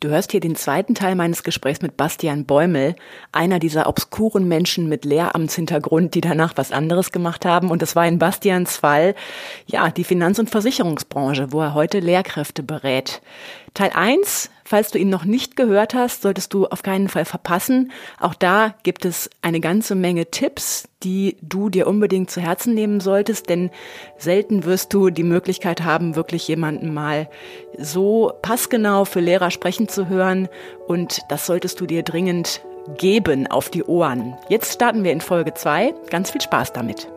Du hörst hier den zweiten Teil meines Gesprächs mit Bastian Bäumel, einer dieser obskuren Menschen mit Lehramtshintergrund, die danach was anderes gemacht haben. Und das war in Bastians Fall, ja, die Finanz- und Versicherungsbranche, wo er heute Lehrkräfte berät. Teil 1, falls du ihn noch nicht gehört hast, solltest du auf keinen Fall verpassen. Auch da gibt es eine ganze Menge Tipps, die du dir unbedingt zu Herzen nehmen solltest, denn selten wirst du die Möglichkeit haben, wirklich jemanden mal so passgenau für Lehrer sprechen zu hören und das solltest du dir dringend geben auf die Ohren. Jetzt starten wir in Folge 2. Ganz viel Spaß damit.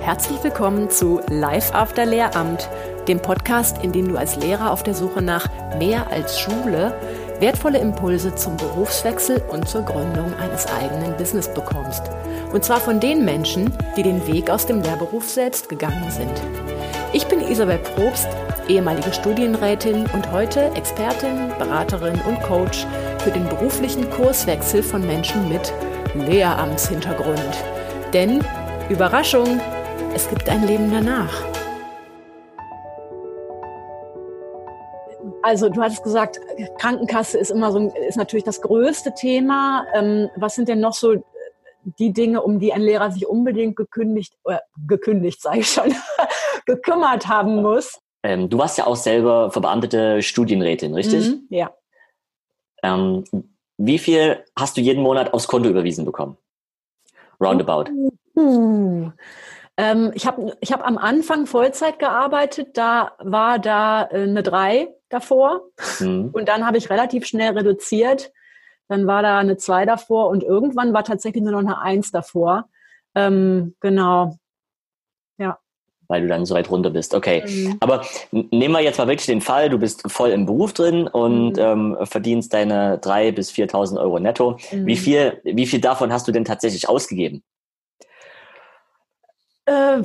Herzlich willkommen zu Live After Lehramt, dem Podcast, in dem du als Lehrer auf der Suche nach mehr als Schule wertvolle Impulse zum Berufswechsel und zur Gründung eines eigenen Business bekommst. Und zwar von den Menschen, die den Weg aus dem Lehrberuf selbst gegangen sind. Ich bin Isabel Probst, ehemalige Studienrätin und heute Expertin, Beraterin und Coach für den beruflichen Kurswechsel von Menschen mit Lehramtshintergrund. Denn, Überraschung, es gibt ein Leben danach. Also du hattest gesagt, Krankenkasse ist immer so ist natürlich das größte Thema. Ähm, was sind denn noch so die Dinge, um die ein Lehrer sich unbedingt gekündigt, äh, gekündigt, sage ich schon, gekümmert haben muss? Ähm, du warst ja auch selber verbeamtete Studienrätin, richtig? Mhm, ja. Ähm, wie viel hast du jeden Monat aufs Konto überwiesen bekommen? Roundabout. Uh. Ähm, ich habe ich hab am Anfang Vollzeit gearbeitet, da war da äh, eine 3 davor mhm. und dann habe ich relativ schnell reduziert. Dann war da eine 2 davor und irgendwann war tatsächlich nur noch eine 1 davor. Ähm, genau. Ja. Weil du dann so weit runter bist. Okay. Mhm. Aber nehmen wir jetzt mal wirklich den Fall, du bist voll im Beruf drin und mhm. ähm, verdienst deine 3.000 bis 4.000 Euro netto. Wie, mhm. viel, wie viel davon hast du denn tatsächlich ausgegeben? Äh,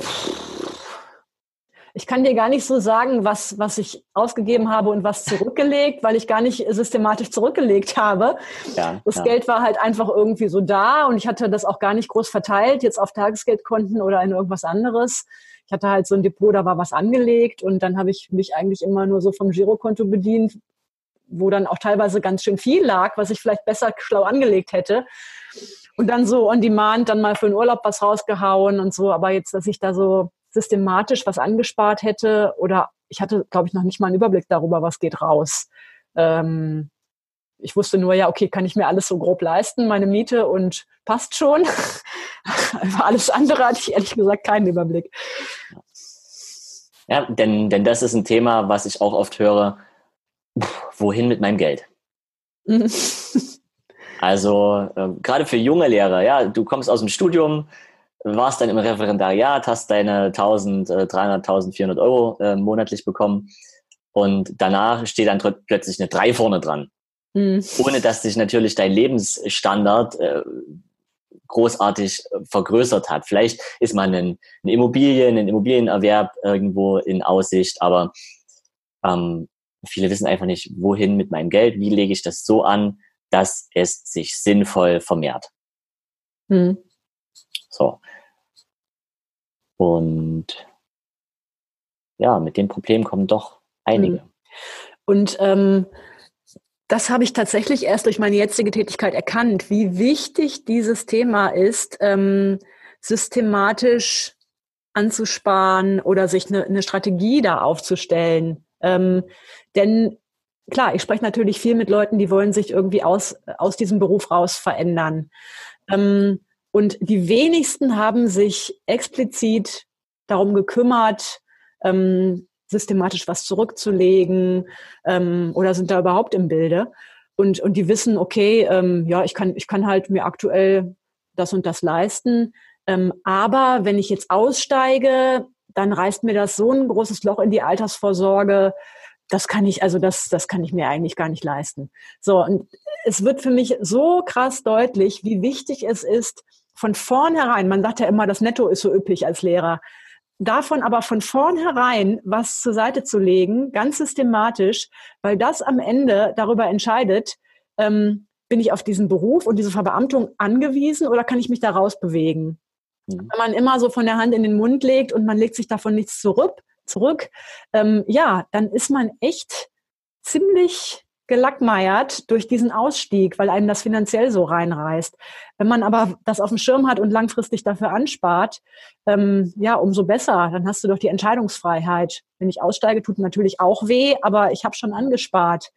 ich kann dir gar nicht so sagen, was, was ich ausgegeben habe und was zurückgelegt, weil ich gar nicht systematisch zurückgelegt habe. Ja, das ja. Geld war halt einfach irgendwie so da und ich hatte das auch gar nicht groß verteilt, jetzt auf Tagesgeldkonten oder in irgendwas anderes. Ich hatte halt so ein Depot, da war was angelegt und dann habe ich mich eigentlich immer nur so vom Girokonto bedient, wo dann auch teilweise ganz schön viel lag, was ich vielleicht besser schlau angelegt hätte und dann so on demand dann mal für den Urlaub was rausgehauen und so. Aber jetzt, dass ich da so systematisch was angespart hätte oder ich hatte, glaube ich, noch nicht mal einen Überblick darüber, was geht raus. Ähm, ich wusste nur, ja, okay, kann ich mir alles so grob leisten, meine Miete und passt schon. Alles andere hatte ich ehrlich gesagt keinen Überblick. Ja, denn, denn das ist ein Thema, was ich auch oft höre. Wohin mit meinem Geld? Also äh, gerade für junge Lehrer, ja, du kommst aus dem Studium, warst dann im Referendariat, hast deine 1300, 1400 Euro äh, monatlich bekommen und danach steht dann plötzlich eine 3 vorne dran. Mhm. Ohne dass sich natürlich dein Lebensstandard äh, großartig äh, vergrößert hat. Vielleicht ist man ein, eine Immobilie, ein Immobilienerwerb irgendwo in Aussicht, aber ähm, viele wissen einfach nicht, wohin mit meinem Geld, wie lege ich das so an, dass es sich sinnvoll vermehrt. Hm. So. Und ja, mit dem Problem kommen doch einige. Hm. Und ähm, das habe ich tatsächlich erst durch meine jetzige Tätigkeit erkannt, wie wichtig dieses Thema ist, ähm, systematisch anzusparen oder sich eine, eine Strategie da aufzustellen. Ähm, denn klar, ich spreche natürlich viel mit Leuten, die wollen sich irgendwie aus, aus diesem Beruf raus verändern. Ähm, und die wenigsten haben sich explizit darum gekümmert, ähm, systematisch was zurückzulegen ähm, oder sind da überhaupt im Bilde. Und, und die wissen, okay, ähm, ja, ich kann, ich kann halt mir aktuell das und das leisten. Ähm, aber wenn ich jetzt aussteige, dann reißt mir das so ein großes Loch in die Altersvorsorge, das kann ich, also das, das kann ich mir eigentlich gar nicht leisten. So, und es wird für mich so krass deutlich, wie wichtig es ist, von vornherein, man sagt ja immer, das Netto ist so üppig als Lehrer, davon aber von vornherein was zur Seite zu legen, ganz systematisch, weil das am Ende darüber entscheidet, ähm, bin ich auf diesen Beruf und diese Verbeamtung angewiesen oder kann ich mich da rausbewegen? Mhm. Wenn man immer so von der Hand in den Mund legt und man legt sich davon nichts zurück, zurück, ähm, ja, dann ist man echt ziemlich gelackmeiert durch diesen Ausstieg, weil einem das finanziell so reinreißt. Wenn man aber das auf dem Schirm hat und langfristig dafür anspart, ähm, ja, umso besser. Dann hast du doch die Entscheidungsfreiheit. Wenn ich aussteige, tut natürlich auch weh, aber ich habe schon angespart.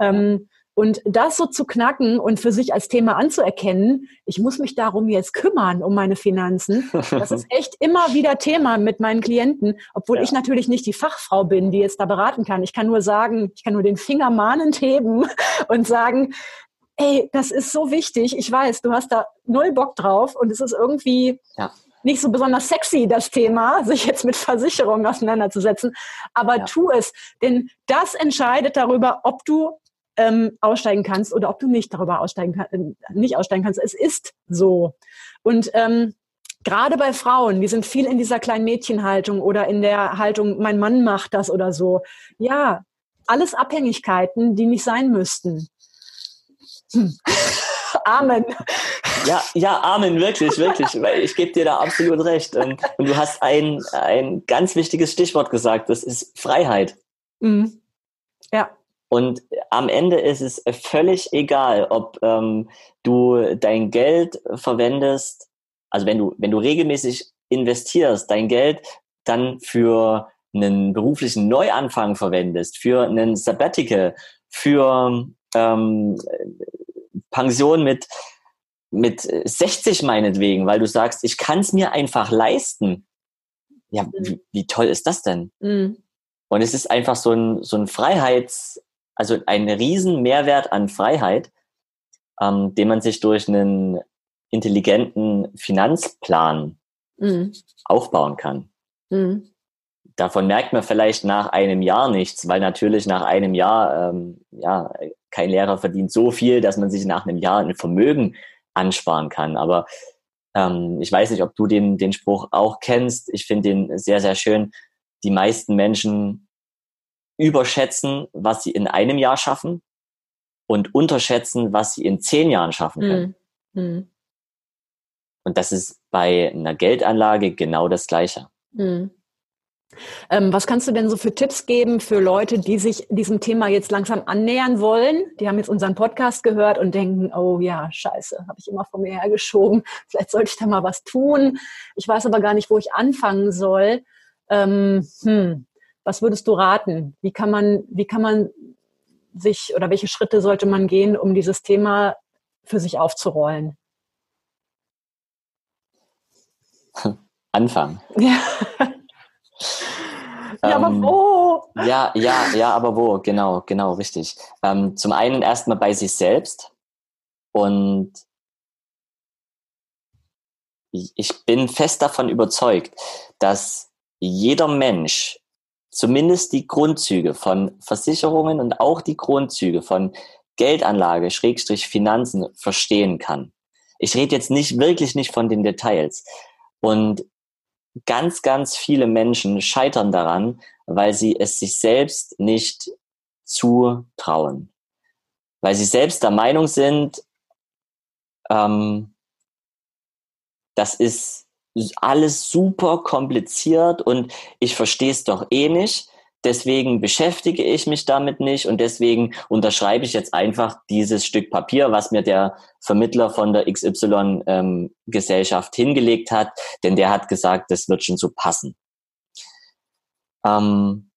Ähm, und das so zu knacken und für sich als Thema anzuerkennen, ich muss mich darum jetzt kümmern, um meine Finanzen, das ist echt immer wieder Thema mit meinen Klienten, obwohl ja. ich natürlich nicht die Fachfrau bin, die jetzt da beraten kann. Ich kann nur sagen, ich kann nur den Finger mahnend heben und sagen, ey, das ist so wichtig. Ich weiß, du hast da null Bock drauf und es ist irgendwie ja. nicht so besonders sexy, das Thema, sich jetzt mit Versicherungen auseinanderzusetzen. Aber ja. tu es, denn das entscheidet darüber, ob du ähm, aussteigen kannst oder ob du nicht darüber aussteigen kannst, äh, nicht aussteigen kannst. Es ist so. Und ähm, gerade bei Frauen, die sind viel in dieser kleinen Mädchenhaltung oder in der Haltung, mein Mann macht das oder so. Ja, alles Abhängigkeiten, die nicht sein müssten. Hm. Amen. Ja, ja, Amen, wirklich, wirklich. Weil ich gebe dir da absolut recht. Und, und, du hast ein, ein ganz wichtiges Stichwort gesagt, das ist Freiheit. Mhm. Ja. Und am Ende ist es völlig egal, ob ähm, du dein Geld verwendest, also wenn du, wenn du regelmäßig investierst, dein Geld dann für einen beruflichen Neuanfang verwendest, für einen Sabbatical, für ähm, Pension mit, mit 60 meinetwegen, weil du sagst, ich kann es mir einfach leisten. Ja, mhm. wie, wie, toll ist das denn? Mhm. Und es ist einfach so ein, so ein Freiheits, also ein riesen Mehrwert an Freiheit, ähm, den man sich durch einen intelligenten Finanzplan mhm. aufbauen kann. Mhm. Davon merkt man vielleicht nach einem Jahr nichts, weil natürlich nach einem Jahr, ähm, ja, kein Lehrer verdient so viel, dass man sich nach einem Jahr ein Vermögen ansparen kann. Aber ähm, ich weiß nicht, ob du den, den Spruch auch kennst. Ich finde den sehr, sehr schön. Die meisten Menschen überschätzen, was sie in einem Jahr schaffen und unterschätzen, was sie in zehn Jahren schaffen können. Mhm. Und das ist bei einer Geldanlage genau das Gleiche. Mhm. Ähm, was kannst du denn so für Tipps geben für Leute, die sich diesem Thema jetzt langsam annähern wollen? Die haben jetzt unseren Podcast gehört und denken, oh ja, scheiße, habe ich immer vor mir hergeschoben. Vielleicht sollte ich da mal was tun. Ich weiß aber gar nicht, wo ich anfangen soll. Ähm, hm, was würdest du raten? Wie kann man, wie kann man sich oder welche Schritte sollte man gehen, um dieses Thema für sich aufzurollen? Anfangen. Ja. ja, aber ähm, wo? Ja, ja, ja, aber wo? Genau, genau, richtig. Ähm, zum einen erstmal bei sich selbst und ich bin fest davon überzeugt, dass jeder Mensch zumindest die Grundzüge von Versicherungen und auch die Grundzüge von Geldanlage, Schrägstrich Finanzen verstehen kann. Ich rede jetzt nicht wirklich nicht von den Details. Und ganz, ganz viele Menschen scheitern daran, weil sie es sich selbst nicht zutrauen. Weil sie selbst der Meinung sind, ähm, das ist alles super kompliziert und ich verstehe es doch eh nicht. Deswegen beschäftige ich mich damit nicht und deswegen unterschreibe ich jetzt einfach dieses Stück Papier, was mir der Vermittler von der XY-Gesellschaft ähm, hingelegt hat, denn der hat gesagt, das wird schon so passen. Ähm,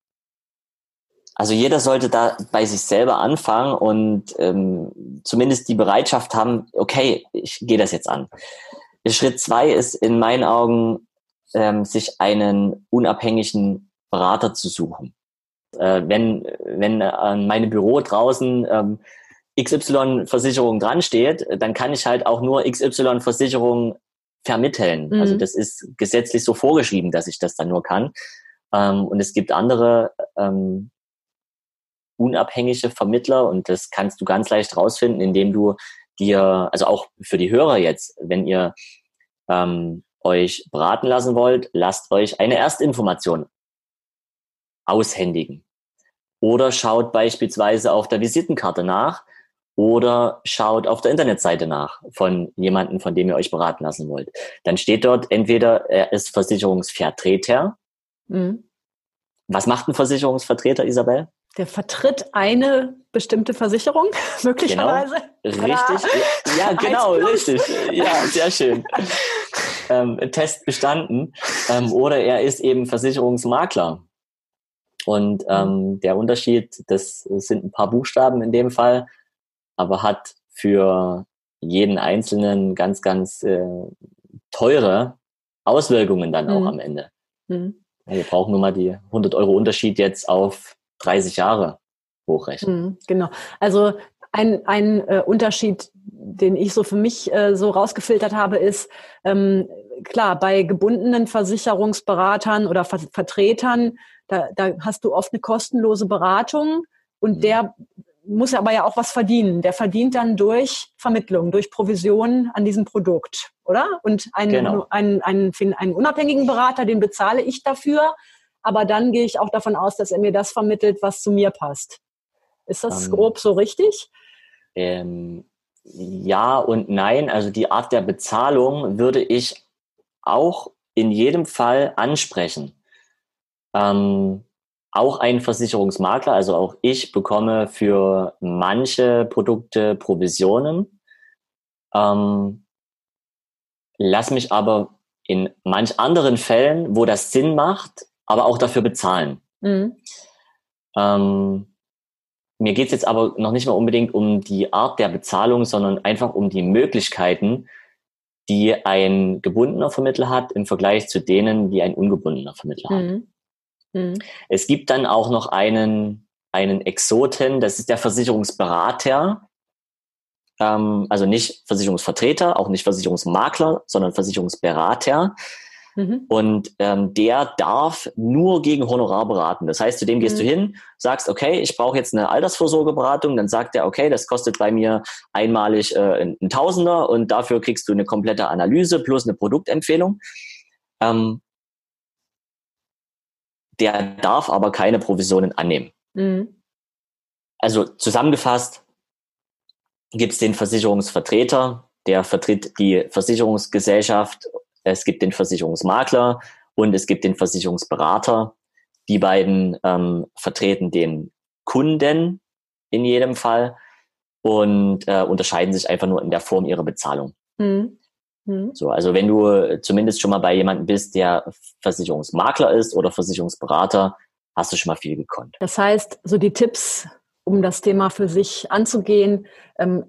also jeder sollte da bei sich selber anfangen und ähm, zumindest die Bereitschaft haben, okay, ich gehe das jetzt an. Schritt zwei ist in meinen Augen, ähm, sich einen unabhängigen Berater zu suchen. Äh, wenn wenn an meinem Büro draußen ähm, XY-Versicherung dran steht, dann kann ich halt auch nur XY-Versicherung vermitteln. Mhm. Also das ist gesetzlich so vorgeschrieben, dass ich das dann nur kann. Ähm, und es gibt andere ähm, unabhängige Vermittler und das kannst du ganz leicht rausfinden, indem du dir, also auch für die Hörer jetzt, wenn ihr ähm, euch beraten lassen wollt, lasst euch eine Erstinformation aushändigen. Oder schaut beispielsweise auf der Visitenkarte nach oder schaut auf der Internetseite nach von jemandem, von dem ihr euch beraten lassen wollt. Dann steht dort entweder er ist Versicherungsvertreter mhm. was macht ein Versicherungsvertreter, Isabel? Der vertritt eine bestimmte Versicherung, möglicherweise. Genau. Richtig. Ja, genau, richtig. Ja, sehr schön. ähm, Test bestanden. Ähm, oder er ist eben Versicherungsmakler. Und mhm. ähm, der Unterschied, das sind ein paar Buchstaben in dem Fall, aber hat für jeden Einzelnen ganz, ganz äh, teure Auswirkungen dann auch mhm. am Ende. Mhm. Wir brauchen nur mal die 100 Euro Unterschied jetzt auf 30 Jahre hochrechnen. Mhm, genau. Also ein, ein äh, Unterschied, den ich so für mich äh, so rausgefiltert habe, ist, ähm, klar, bei gebundenen Versicherungsberatern oder Ver Vertretern, da, da hast du oft eine kostenlose Beratung und mhm. der muss aber ja auch was verdienen. Der verdient dann durch Vermittlung, durch Provision an diesem Produkt, oder? Und einen, genau. einen, einen, einen unabhängigen Berater, den bezahle ich dafür, aber dann gehe ich auch davon aus, dass er mir das vermittelt, was zu mir passt. Ist das ähm, grob so richtig? Ähm, ja und nein. Also die Art der Bezahlung würde ich auch in jedem Fall ansprechen. Ähm, auch ein Versicherungsmakler, also auch ich bekomme für manche Produkte Provisionen. Ähm, lass mich aber in manch anderen Fällen, wo das Sinn macht, aber auch dafür bezahlen. Mhm. Ähm, mir geht es jetzt aber noch nicht mal unbedingt um die Art der Bezahlung, sondern einfach um die Möglichkeiten, die ein gebundener Vermittler hat im Vergleich zu denen, die ein ungebundener Vermittler mhm. hat. Mhm. Es gibt dann auch noch einen, einen Exoten, das ist der Versicherungsberater. Ähm, also nicht Versicherungsvertreter, auch nicht Versicherungsmakler, sondern Versicherungsberater. Mhm. Und ähm, der darf nur gegen Honorar beraten. Das heißt, zu dem gehst mhm. du hin, sagst, okay, ich brauche jetzt eine Altersvorsorgeberatung, dann sagt er, okay, das kostet bei mir einmalig äh, ein Tausender und dafür kriegst du eine komplette Analyse plus eine Produktempfehlung. Ähm, der darf aber keine Provisionen annehmen. Mhm. Also zusammengefasst gibt es den Versicherungsvertreter, der vertritt die Versicherungsgesellschaft es gibt den Versicherungsmakler und es gibt den Versicherungsberater. Die beiden ähm, vertreten den Kunden in jedem Fall und äh, unterscheiden sich einfach nur in der Form ihrer Bezahlung. Mhm. Mhm. So, also wenn du zumindest schon mal bei jemandem bist, der Versicherungsmakler ist oder Versicherungsberater, hast du schon mal viel gekonnt. Das heißt, so die Tipps um das Thema für sich anzugehen, ähm,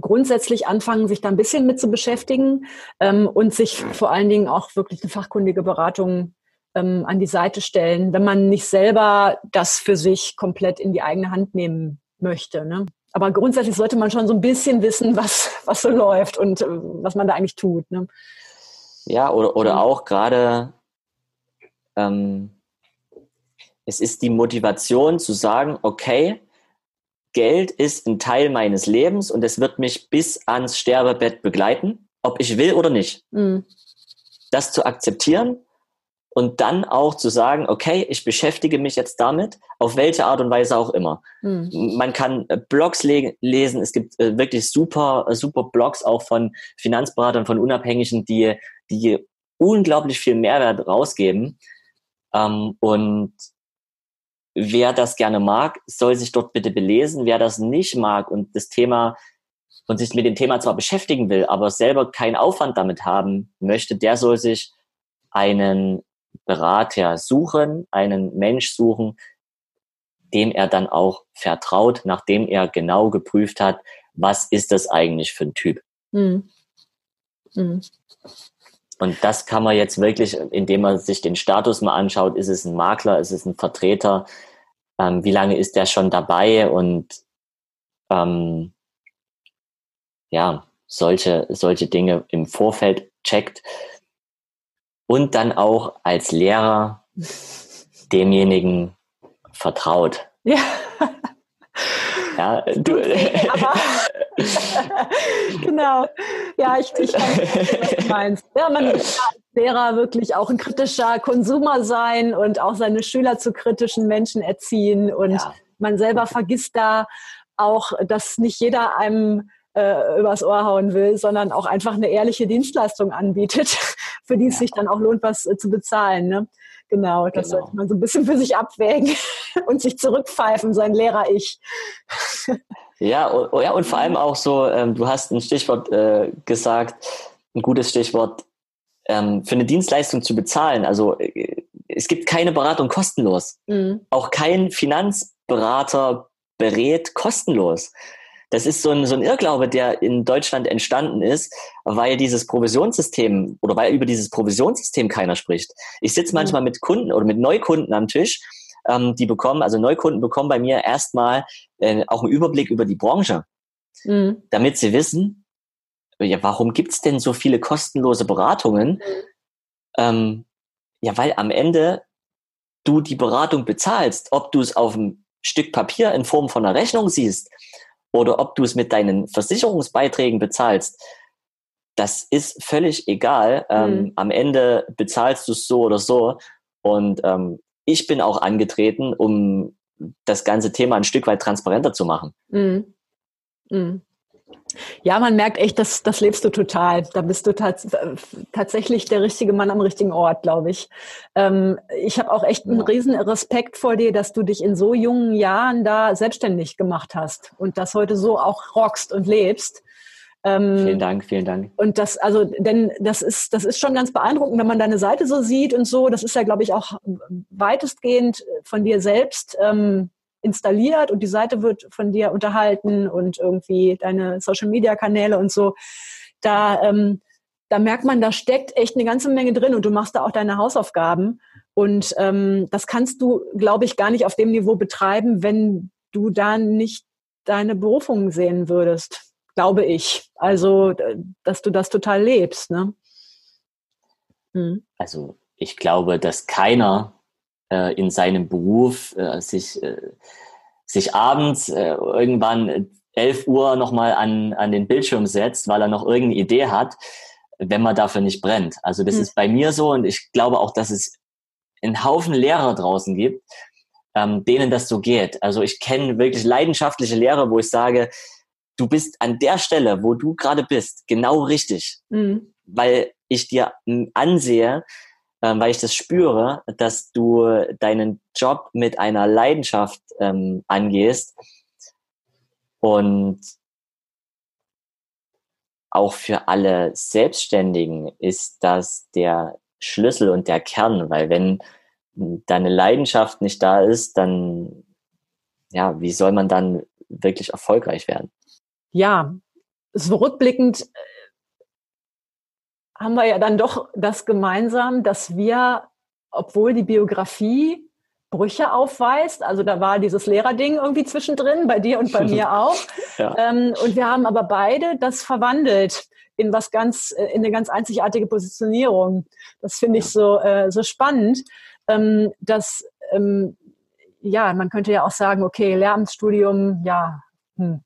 grundsätzlich anfangen, sich da ein bisschen mit zu beschäftigen ähm, und sich vor allen Dingen auch wirklich eine fachkundige Beratung ähm, an die Seite stellen, wenn man nicht selber das für sich komplett in die eigene Hand nehmen möchte. Ne? Aber grundsätzlich sollte man schon so ein bisschen wissen, was, was so läuft und äh, was man da eigentlich tut. Ne? Ja, oder, oder auch gerade, ähm, es ist die Motivation zu sagen, okay, Geld ist ein Teil meines Lebens und es wird mich bis ans Sterbebett begleiten, ob ich will oder nicht. Mhm. Das zu akzeptieren und dann auch zu sagen, okay, ich beschäftige mich jetzt damit, auf welche Art und Weise auch immer. Mhm. Man kann äh, Blogs le lesen, es gibt äh, wirklich super, äh, super Blogs auch von Finanzberatern, von Unabhängigen, die, die unglaublich viel Mehrwert rausgeben. Ähm, und wer das gerne mag, soll sich dort bitte belesen. Wer das nicht mag und das Thema und sich mit dem Thema zwar beschäftigen will, aber selber keinen Aufwand damit haben möchte, der soll sich einen Berater suchen, einen Mensch suchen, dem er dann auch vertraut, nachdem er genau geprüft hat, was ist das eigentlich für ein Typ. Mhm. Mhm. Und das kann man jetzt wirklich, indem man sich den Status mal anschaut, ist es ein Makler, ist es ein Vertreter, ähm, wie lange ist der schon dabei und ähm, ja, solche, solche Dinge im Vorfeld checkt und dann auch als Lehrer demjenigen vertraut. Ja. Ja, du. Aber, genau. Ja, ich, ich weiß, was du meinst. Ja, man muss als Lehrer wirklich auch ein kritischer Konsumer sein und auch seine Schüler zu kritischen Menschen erziehen. Und ja. man selber vergisst da auch, dass nicht jeder einem äh, übers Ohr hauen will, sondern auch einfach eine ehrliche Dienstleistung anbietet, für die es sich dann auch lohnt, was äh, zu bezahlen. Ne? Genau, das genau. sollte man so ein bisschen für sich abwägen und sich zurückpfeifen, sein Lehrer-Ich. Ja, und, ja, und vor allem auch so, ähm, du hast ein Stichwort äh, gesagt, ein gutes Stichwort, ähm, für eine Dienstleistung zu bezahlen. Also äh, es gibt keine Beratung kostenlos. Mhm. Auch kein Finanzberater berät kostenlos. Das ist so ein, so ein Irrglaube, der in Deutschland entstanden ist, weil dieses Provisionssystem oder weil über dieses Provisionssystem keiner spricht. Ich sitze mhm. manchmal mit Kunden oder mit Neukunden am Tisch, ähm, die bekommen, also Neukunden bekommen bei mir erstmal äh, auch einen Überblick über die Branche, mhm. damit sie wissen, ja, warum gibt's denn so viele kostenlose Beratungen? Mhm. Ähm, ja, weil am Ende du die Beratung bezahlst, ob du es auf einem Stück Papier in Form von einer Rechnung siehst oder ob du es mit deinen Versicherungsbeiträgen bezahlst, das ist völlig egal. Ähm, mhm. Am Ende bezahlst du es so oder so. Und ähm, ich bin auch angetreten, um das ganze Thema ein Stück weit transparenter zu machen. Mhm. Mhm. Ja, man merkt echt, dass das lebst du total. Da bist du tats tatsächlich der richtige Mann am richtigen Ort, glaube ich. Ähm, ich habe auch echt einen riesen Respekt vor dir, dass du dich in so jungen Jahren da selbstständig gemacht hast und das heute so auch rockst und lebst. Ähm, vielen Dank, vielen Dank. Und das, also, denn das ist, das ist schon ganz beeindruckend, wenn man deine Seite so sieht und so. Das ist ja, glaube ich, auch weitestgehend von dir selbst ähm, installiert und die Seite wird von dir unterhalten und irgendwie deine Social Media Kanäle und so. Da, ähm, da merkt man, da steckt echt eine ganze Menge drin und du machst da auch deine Hausaufgaben. Und ähm, das kannst du, glaube ich, gar nicht auf dem Niveau betreiben, wenn du da nicht deine Berufung sehen würdest, glaube ich. Also, dass du das total lebst. Ne? Hm. Also, ich glaube, dass keiner äh, in seinem Beruf äh, sich, äh, sich abends äh, irgendwann 11 Uhr nochmal an, an den Bildschirm setzt, weil er noch irgendeine Idee hat, wenn man dafür nicht brennt. Also das mhm. ist bei mir so und ich glaube auch, dass es einen Haufen Lehrer draußen gibt, ähm, denen das so geht. Also ich kenne wirklich leidenschaftliche Lehrer, wo ich sage, du bist an der Stelle, wo du gerade bist, genau richtig. Mhm. Weil ich dir ansehe, ähm, weil ich das spüre, dass du deinen Job mit einer Leidenschaft ähm, angehst und auch für alle Selbstständigen ist das der Schlüssel und der Kern, weil wenn deine Leidenschaft nicht da ist, dann, ja, wie soll man dann wirklich erfolgreich werden? Ja, so rückblickend haben wir ja dann doch das gemeinsam, dass wir, obwohl die Biografie Brüche aufweist. Also da war dieses Lehrerding irgendwie zwischendrin, bei dir und bei mir auch. ja. ähm, und wir haben aber beide das verwandelt in was ganz, äh, in eine ganz einzigartige Positionierung. Das finde ich so, äh, so spannend, ähm, dass, ähm, ja, man könnte ja auch sagen, okay, Lehramtsstudium, ja, hm,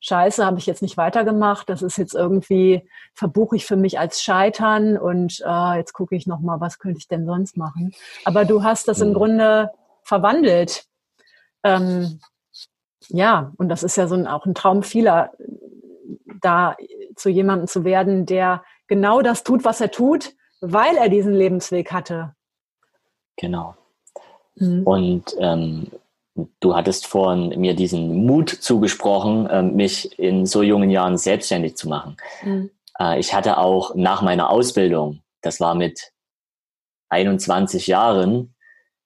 Scheiße, habe ich jetzt nicht weitergemacht. Das ist jetzt irgendwie, verbuche ich für mich als Scheitern und äh, jetzt gucke ich nochmal, was könnte ich denn sonst machen. Aber du hast das im mhm. Grunde verwandelt. Ähm, ja, und das ist ja so ein, auch ein Traum vieler, da zu jemandem zu werden, der genau das tut, was er tut, weil er diesen Lebensweg hatte. Genau. Mhm. Und ähm, Du hattest vorhin mir diesen Mut zugesprochen, ähm, mich in so jungen Jahren selbstständig zu machen. Mhm. Äh, ich hatte auch nach meiner Ausbildung, das war mit 21 Jahren,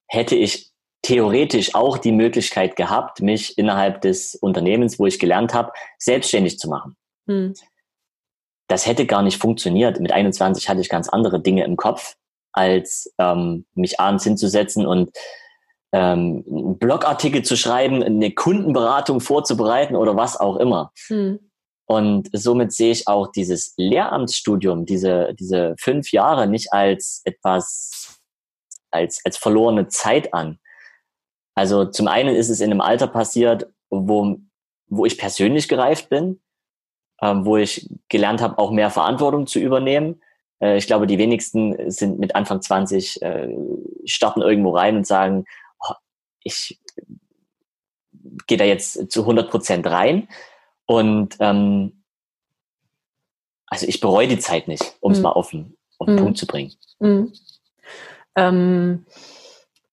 hätte ich theoretisch auch die Möglichkeit gehabt, mich innerhalb des Unternehmens, wo ich gelernt habe, selbstständig zu machen. Mhm. Das hätte gar nicht funktioniert. Mit 21 hatte ich ganz andere Dinge im Kopf, als ähm, mich abends hinzusetzen und ähm, einen Blogartikel zu schreiben, eine Kundenberatung vorzubereiten oder was auch immer. Hm. Und somit sehe ich auch dieses Lehramtsstudium, diese, diese fünf Jahre nicht als etwas, als, als verlorene Zeit an. Also zum einen ist es in einem Alter passiert, wo, wo ich persönlich gereift bin, ähm, wo ich gelernt habe, auch mehr Verantwortung zu übernehmen. Äh, ich glaube, die wenigsten sind mit Anfang 20, äh, starten irgendwo rein und sagen, ich gehe da jetzt zu 100 Prozent rein und ähm, also ich bereue die Zeit nicht, um es mhm. mal auf den, auf den mhm. Punkt zu bringen. Mhm. Ähm,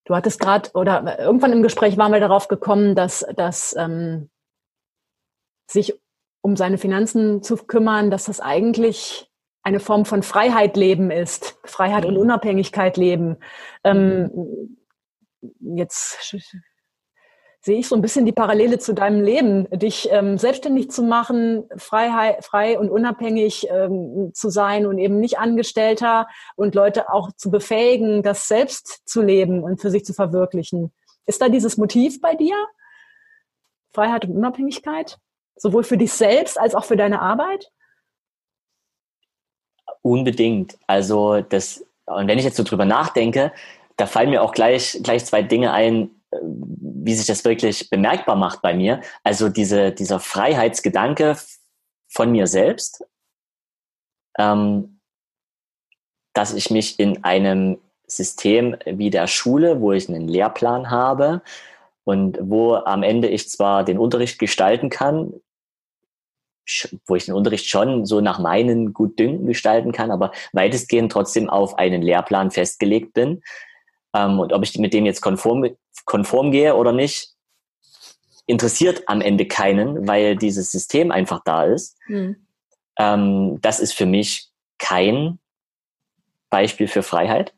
du hattest gerade, oder irgendwann im Gespräch waren wir darauf gekommen, dass, dass ähm, sich um seine Finanzen zu kümmern, dass das eigentlich eine Form von Freiheit leben ist, Freiheit und mhm. Unabhängigkeit leben. Ähm, jetzt sehe ich so ein bisschen die Parallele zu deinem Leben, dich ähm, selbstständig zu machen, frei, frei und unabhängig ähm, zu sein und eben nicht Angestellter und Leute auch zu befähigen, das selbst zu leben und für sich zu verwirklichen. Ist da dieses Motiv bei dir? Freiheit und Unabhängigkeit? Sowohl für dich selbst als auch für deine Arbeit? Unbedingt. Also das, und wenn ich jetzt so drüber nachdenke, da fallen mir auch gleich, gleich zwei Dinge ein, wie sich das wirklich bemerkbar macht bei mir. Also diese, dieser Freiheitsgedanke von mir selbst, ähm, dass ich mich in einem System wie der Schule, wo ich einen Lehrplan habe und wo am Ende ich zwar den Unterricht gestalten kann, wo ich den Unterricht schon so nach meinen Gutdünken gestalten kann, aber weitestgehend trotzdem auf einen Lehrplan festgelegt bin. Ähm, und ob ich mit dem jetzt konform, konform gehe oder nicht, interessiert am Ende keinen, weil dieses System einfach da ist. Mhm. Ähm, das ist für mich kein Beispiel für Freiheit.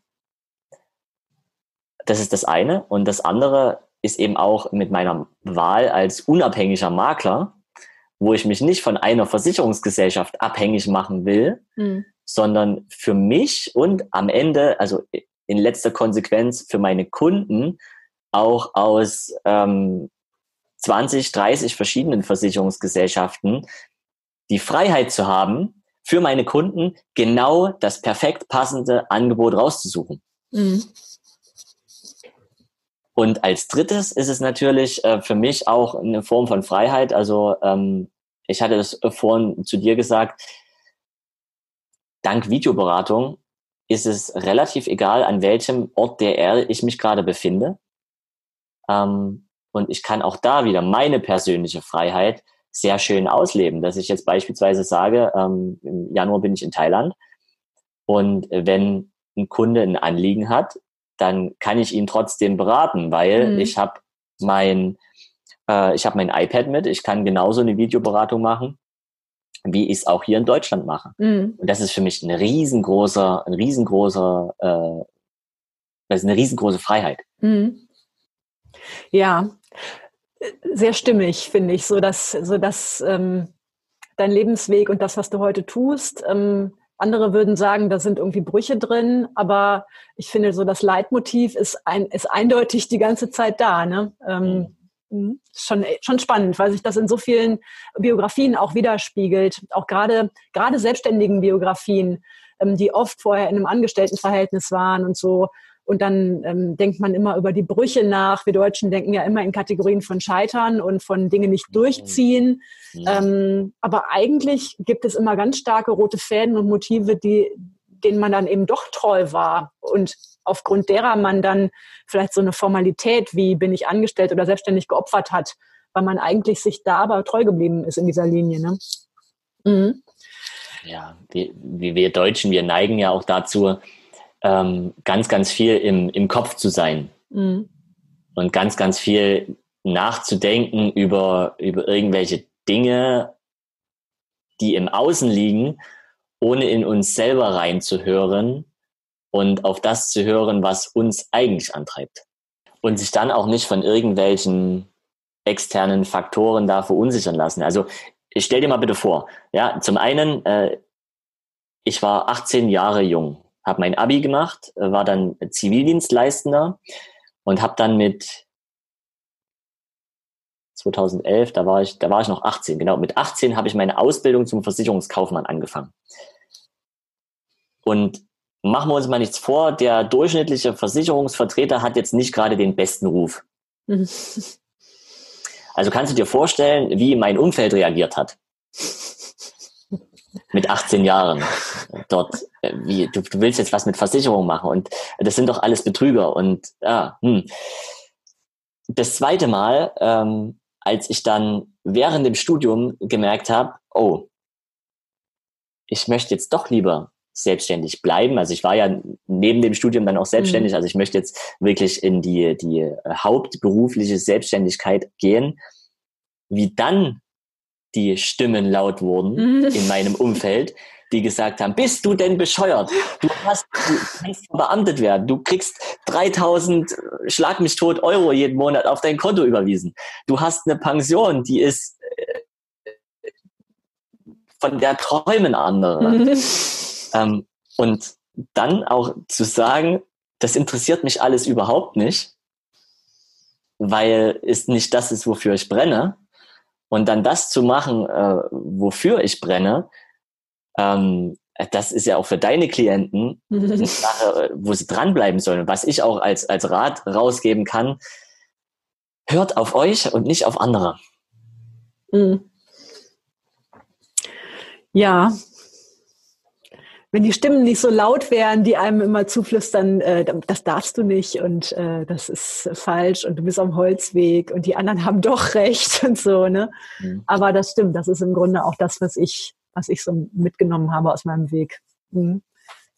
Das ist das eine. Und das andere ist eben auch mit meiner Wahl als unabhängiger Makler, wo ich mich nicht von einer Versicherungsgesellschaft abhängig machen will, mhm. sondern für mich und am Ende, also in letzter Konsequenz für meine Kunden auch aus ähm, 20, 30 verschiedenen Versicherungsgesellschaften die Freiheit zu haben, für meine Kunden genau das perfekt passende Angebot rauszusuchen. Mhm. Und als drittes ist es natürlich äh, für mich auch eine Form von Freiheit. Also ähm, ich hatte es vorhin zu dir gesagt, dank Videoberatung ist es relativ egal, an welchem Ort der Erde ich mich gerade befinde. Ähm, und ich kann auch da wieder meine persönliche Freiheit sehr schön ausleben, dass ich jetzt beispielsweise sage, ähm, im Januar bin ich in Thailand und wenn ein Kunde ein Anliegen hat, dann kann ich ihn trotzdem beraten, weil mhm. ich habe mein äh, ich habe mein iPad mit, ich kann genauso eine Videoberatung machen wie ich es auch hier in Deutschland mache. Mhm. Und das ist für mich ein riesengroßer, ein riesengroßer, äh, das ist eine riesengroße Freiheit. Mhm. Ja, sehr stimmig, finde ich, so dass, so dass ähm, dein Lebensweg und das, was du heute tust, ähm, andere würden sagen, da sind irgendwie Brüche drin, aber ich finde so das Leitmotiv ist, ein, ist eindeutig die ganze Zeit da. Ne? Ähm, mhm. Schon, schon spannend, weil sich das in so vielen Biografien auch widerspiegelt. Auch gerade, gerade selbstständigen Biografien, ähm, die oft vorher in einem Angestelltenverhältnis waren und so. Und dann ähm, denkt man immer über die Brüche nach. Wir Deutschen denken ja immer in Kategorien von Scheitern und von Dinge nicht mhm. durchziehen. Mhm. Ähm, aber eigentlich gibt es immer ganz starke rote Fäden und Motive, die, denen man dann eben doch treu war. Und aufgrund derer man dann vielleicht so eine Formalität wie bin ich angestellt oder selbstständig geopfert hat, weil man eigentlich sich da aber treu geblieben ist in dieser Linie. Ne? Mhm. Ja, wie, wir Deutschen, wir neigen ja auch dazu, ähm, ganz, ganz viel im, im Kopf zu sein mhm. und ganz, ganz viel nachzudenken über, über irgendwelche Dinge, die im Außen liegen, ohne in uns selber reinzuhören und auf das zu hören, was uns eigentlich antreibt. Und sich dann auch nicht von irgendwelchen externen Faktoren da verunsichern lassen. Also ich stell dir mal bitte vor, ja, zum einen, äh, ich war 18 Jahre jung, habe mein Abi gemacht, äh, war dann Zivildienstleistender und habe dann mit 2011, da war ich, da war ich noch 18, genau, mit 18 habe ich meine Ausbildung zum Versicherungskaufmann angefangen. Und machen wir uns mal nichts vor, der durchschnittliche Versicherungsvertreter hat jetzt nicht gerade den besten Ruf. Also kannst du dir vorstellen, wie mein Umfeld reagiert hat? Mit 18 Jahren dort. Äh, wie, du, du willst jetzt was mit Versicherung machen und das sind doch alles Betrüger. Und ja, hm. das zweite Mal, ähm, als ich dann während dem Studium gemerkt habe, oh, ich möchte jetzt doch lieber selbstständig bleiben. Also ich war ja neben dem Studium dann auch selbstständig. Mhm. Also ich möchte jetzt wirklich in die, die hauptberufliche Selbstständigkeit gehen. Wie dann die Stimmen laut wurden mhm. in meinem Umfeld, die gesagt haben, bist du denn bescheuert? Du hast, du kannst verbeamtet werden. Du kriegst 3000 Schlag mich tot Euro jeden Monat auf dein Konto überwiesen. Du hast eine Pension, die ist äh, von der träumen andere. Mhm. Ähm, und dann auch zu sagen, das interessiert mich alles überhaupt nicht, weil es nicht das ist, wofür ich brenne. Und dann das zu machen, äh, wofür ich brenne, ähm, das ist ja auch für deine Klienten eine Sache, wo sie dranbleiben sollen. Was ich auch als, als Rat rausgeben kann, hört auf euch und nicht auf andere. Mhm. Ja, wenn die Stimmen nicht so laut wären, die einem immer zuflüstern, äh, das darfst du nicht und äh, das ist falsch und du bist am Holzweg und die anderen haben doch recht und so, ne? Mhm. Aber das stimmt, das ist im Grunde auch das, was ich, was ich so mitgenommen habe aus meinem Weg. Mhm.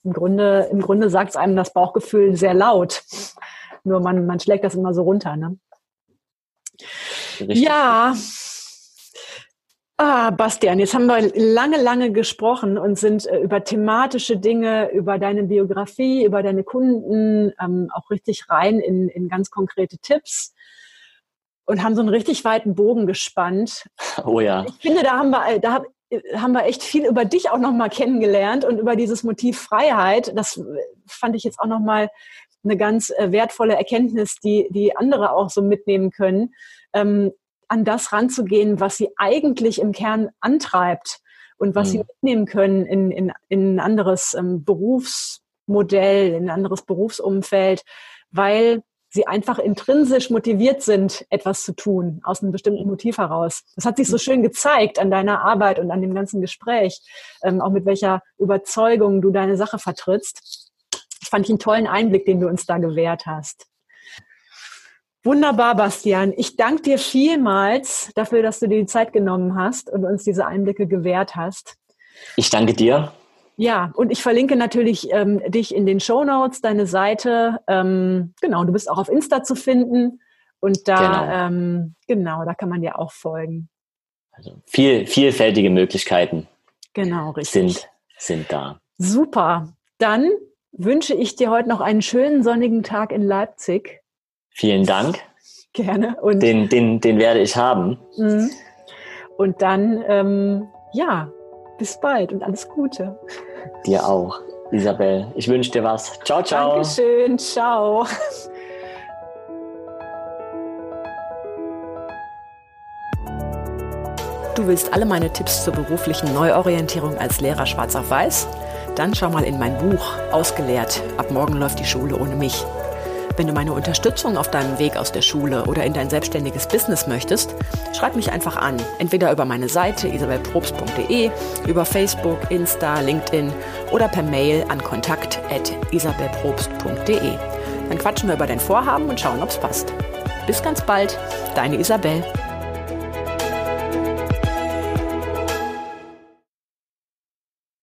Im Grunde, im Grunde sagt es einem das Bauchgefühl sehr laut. Nur man, man schlägt das immer so runter, ne? Richtig. Ja, Ah, Bastian, jetzt haben wir lange, lange gesprochen und sind äh, über thematische Dinge, über deine Biografie, über deine Kunden, ähm, auch richtig rein in, in ganz konkrete Tipps und haben so einen richtig weiten Bogen gespannt. Oh ja. Ich finde, da haben wir, äh, da äh, haben wir echt viel über dich auch nochmal kennengelernt und über dieses Motiv Freiheit. Das fand ich jetzt auch nochmal eine ganz wertvolle Erkenntnis, die, die andere auch so mitnehmen können. Ähm, an das ranzugehen, was sie eigentlich im Kern antreibt und was mhm. sie mitnehmen können in, in, in ein anderes ähm, Berufsmodell, in ein anderes Berufsumfeld, weil sie einfach intrinsisch motiviert sind, etwas zu tun, aus einem bestimmten Motiv heraus. Das hat sich so schön gezeigt an deiner Arbeit und an dem ganzen Gespräch, ähm, auch mit welcher Überzeugung du deine Sache vertrittst. Ich fand ich einen tollen Einblick, den du uns da gewährt hast. Wunderbar, Bastian. Ich danke dir vielmals dafür, dass du dir die Zeit genommen hast und uns diese Einblicke gewährt hast. Ich danke dir. Ja, und ich verlinke natürlich ähm, dich in den Show Notes, deine Seite. Ähm, genau, du bist auch auf Insta zu finden. Und da, genau, ähm, genau da kann man dir auch folgen. Also viel, vielfältige Möglichkeiten. Genau, richtig. Sind, sind da. Super. Dann wünsche ich dir heute noch einen schönen sonnigen Tag in Leipzig. Vielen Dank. Gerne. Und den, den, den werde ich haben. Mhm. Und dann, ähm, ja, bis bald und alles Gute. Dir auch, Isabel. Ich wünsche dir was. Ciao, ciao. Dankeschön. Ciao. Du willst alle meine Tipps zur beruflichen Neuorientierung als Lehrer schwarz auf weiß? Dann schau mal in mein Buch Ausgelehrt. Ab morgen läuft die Schule ohne mich. Wenn du meine Unterstützung auf deinem Weg aus der Schule oder in dein selbstständiges Business möchtest, schreib mich einfach an. Entweder über meine Seite isabelprobst.de, über Facebook, Insta, LinkedIn oder per Mail an kontakt.isabelprobst.de. Dann quatschen wir über dein Vorhaben und schauen, ob es passt. Bis ganz bald, deine Isabel.